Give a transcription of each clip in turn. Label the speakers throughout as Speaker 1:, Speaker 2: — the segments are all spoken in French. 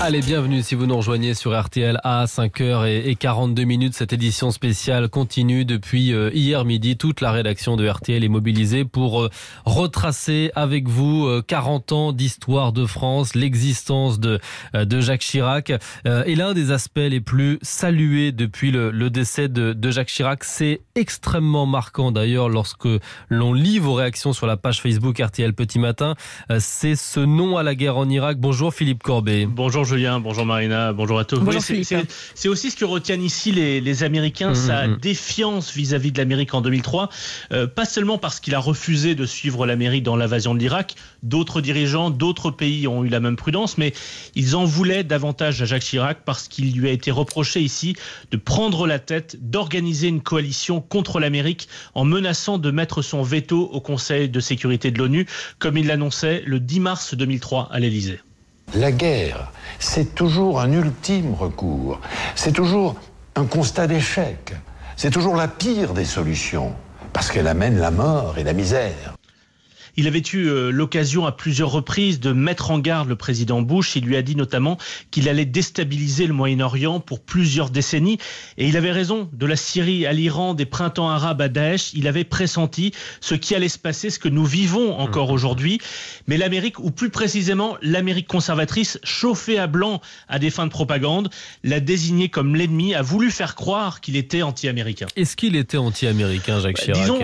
Speaker 1: Allez, bienvenue si vous nous rejoignez sur RTL à 5h42 minutes. Cette édition spéciale continue depuis euh, hier midi. Toute la rédaction de RTL est mobilisée pour euh, retracer avec vous 40 euh, ans d'histoire de France, l'existence de, de Jacques Chirac. Et l'un des aspects les plus salués depuis le, décès de Jacques Chirac, c'est extrêmement marquant d'ailleurs lorsque l'on lit vos réactions sur la page Facebook RTL Petit Matin. C'est ce nom à la guerre en Irak. Bonjour Philippe Corbet.
Speaker 2: Bonjour Julien, bonjour Marina, bonjour à tous. c'est aussi ce que retiennent ici les, Américains, mmh, sa mmh. défiance vis-à-vis de l'Amérique en 2003. Euh, pas seulement parce qu'il a refusé de suivre l'Amérique dans l'invasion de l'Irak, d'autres dirigeants, d'autres pays ont eu la même prudence, mais ils en voulaient davantage à Jacques Chirac parce qu'il lui a été reproché ici de prendre la tête, d'organiser une coalition contre l'Amérique en menaçant de mettre son veto au Conseil de sécurité de l'ONU, comme il l'annonçait le 10 mars 2003 à l'Élysée.
Speaker 3: La guerre, c'est toujours un ultime recours, c'est toujours un constat d'échec, c'est toujours la pire des solutions, parce qu'elle amène la mort et la misère.
Speaker 2: Il avait eu euh, l'occasion à plusieurs reprises de mettre en garde le président Bush. Il lui a dit notamment qu'il allait déstabiliser le Moyen-Orient pour plusieurs décennies. Et il avait raison. De la Syrie à l'Iran, des printemps arabes à Daesh, il avait pressenti ce qui allait se passer, ce que nous vivons encore mmh. aujourd'hui. Mais l'Amérique, ou plus précisément l'Amérique conservatrice, chauffée à blanc à des fins de propagande, l'a désigné comme l'ennemi, a voulu faire croire qu'il était anti-américain.
Speaker 1: Est-ce qu'il était anti-américain, Jacques bah,
Speaker 2: Chirac disons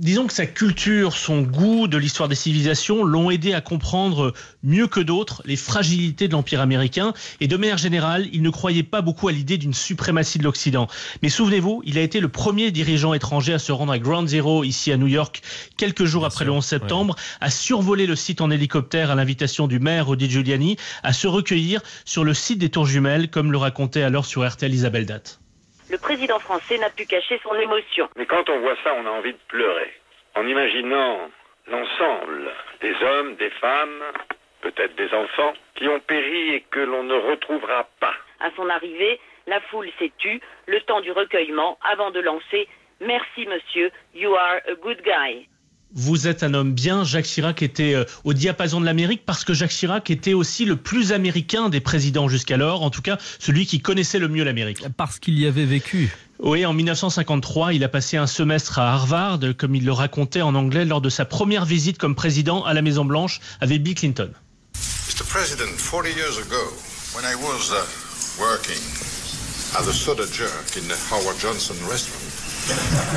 Speaker 2: que sa culture, son goût de l'histoire des civilisations l'ont aidé à comprendre mieux que d'autres les fragilités de l'Empire américain. Et de manière générale, il ne croyait pas beaucoup à l'idée d'une suprématie de l'Occident. Mais souvenez-vous, il a été le premier dirigeant étranger à se rendre à Ground Zero, ici à New York, quelques jours après le 11 septembre, à survoler le site en hélicoptère à l'invitation du maire Rudy Giuliani, à se recueillir sur le site des Tours Jumelles, comme le racontait alors sur RTL Isabelle Date
Speaker 4: le président français n'a pu cacher son émotion.
Speaker 5: Mais quand on voit ça, on a envie de pleurer. En imaginant l'ensemble des hommes, des femmes, peut-être des enfants, qui ont péri et que l'on ne retrouvera pas.
Speaker 4: À son arrivée, la foule s'est tue, le temps du recueillement, avant de lancer Merci monsieur, you are a good guy
Speaker 2: vous êtes un homme bien. Jacques Chirac était euh, au diapason de l'Amérique parce que Jacques Chirac était aussi le plus américain des présidents jusqu'alors, en tout cas celui qui connaissait le mieux l'Amérique.
Speaker 1: Parce qu'il y avait vécu.
Speaker 2: Oui, en 1953, il a passé un semestre à Harvard, comme il le racontait en anglais lors de sa première visite comme président à la Maison Blanche avec Bill Clinton. Mr. President, 40 years ago, when I was uh, working at the Soda Jerk in the Howard Johnson restaurant,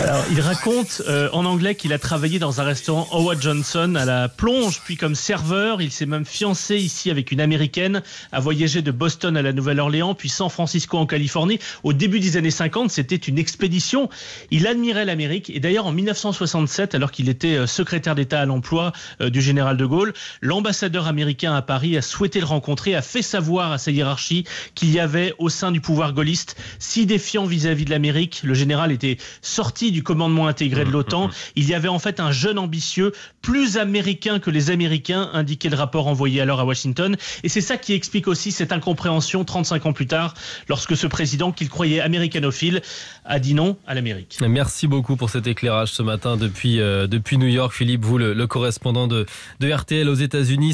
Speaker 2: alors, il raconte euh, en anglais qu'il a travaillé dans un restaurant Howard Johnson à la plonge, puis comme serveur. Il s'est même fiancé ici avec une américaine, a voyagé de Boston à la Nouvelle-Orléans, puis San Francisco en Californie. Au début des années 50, c'était une expédition. Il admirait l'Amérique. Et d'ailleurs, en 1967, alors qu'il était euh, secrétaire d'État à l'emploi euh, du général de Gaulle, l'ambassadeur américain à Paris a souhaité le rencontrer, a fait savoir à sa hiérarchie qu'il y avait au sein du pouvoir gaulliste si défiant vis-à-vis -vis de l'Amérique. Le général était sorti du commandement intégré de mmh, l'OTAN. Mmh, mmh. Il y avait en fait un jeune ambitieux, plus américain que les Américains, indiquait le rapport envoyé alors à Washington. Et c'est ça qui explique aussi cette incompréhension 35 ans plus tard, lorsque ce président qu'il croyait américanophile a dit non à l'Amérique.
Speaker 1: Merci beaucoup pour cet éclairage ce matin depuis, euh, depuis New York. Philippe, vous, le, correspondant de, de RTL aux États-Unis.